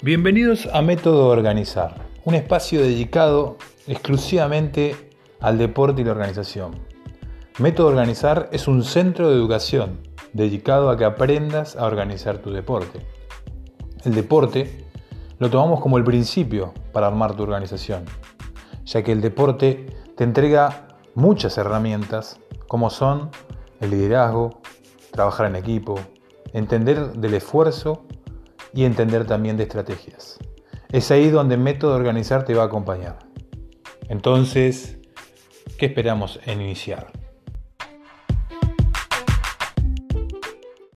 Bienvenidos a Método Organizar, un espacio dedicado exclusivamente al deporte y la organización. Método Organizar es un centro de educación dedicado a que aprendas a organizar tu deporte. El deporte lo tomamos como el principio para armar tu organización, ya que el deporte te entrega muchas herramientas como son el liderazgo, trabajar en equipo, entender del esfuerzo y entender también de estrategias. Es ahí donde el método de organizar te va a acompañar. Entonces, ¿qué esperamos en iniciar?